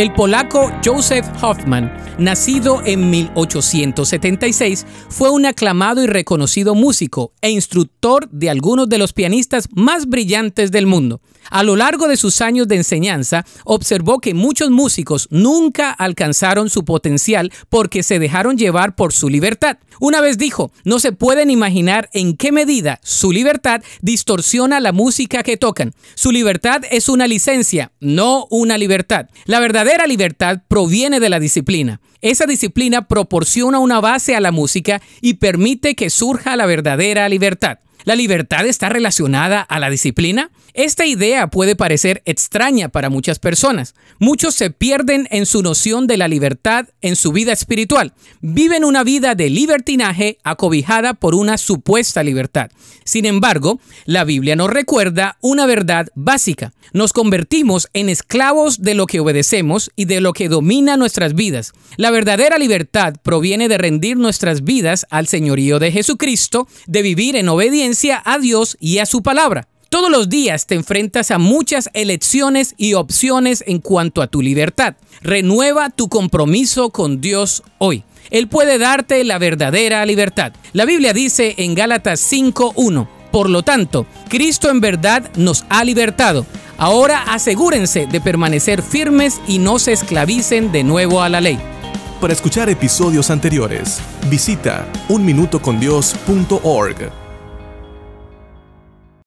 El polaco Joseph Hoffman, nacido en 1876, fue un aclamado y reconocido músico e instructor de algunos de los pianistas más brillantes del mundo. A lo largo de sus años de enseñanza, observó que muchos músicos nunca alcanzaron su potencial porque se dejaron llevar por su libertad. Una vez dijo, no se pueden imaginar en qué medida su libertad distorsiona la música que tocan. Su libertad es una licencia, no una libertad. La verdadera libertad proviene de la disciplina. Esa disciplina proporciona una base a la música y permite que surja la verdadera libertad. ¿La libertad está relacionada a la disciplina? Esta idea puede parecer extraña para muchas personas. Muchos se pierden en su noción de la libertad en su vida espiritual. Viven una vida de libertinaje acobijada por una supuesta libertad. Sin embargo, la Biblia nos recuerda una verdad básica. Nos convertimos en esclavos de lo que obedecemos y de lo que domina nuestras vidas. La verdadera libertad proviene de rendir nuestras vidas al señorío de Jesucristo, de vivir en a Dios y a su palabra. Todos los días te enfrentas a muchas elecciones y opciones en cuanto a tu libertad. Renueva tu compromiso con Dios hoy. Él puede darte la verdadera libertad. La Biblia dice en Gálatas 5.1, por lo tanto, Cristo en verdad nos ha libertado. Ahora asegúrense de permanecer firmes y no se esclavicen de nuevo a la ley. Para escuchar episodios anteriores, visita unminutocondios.org.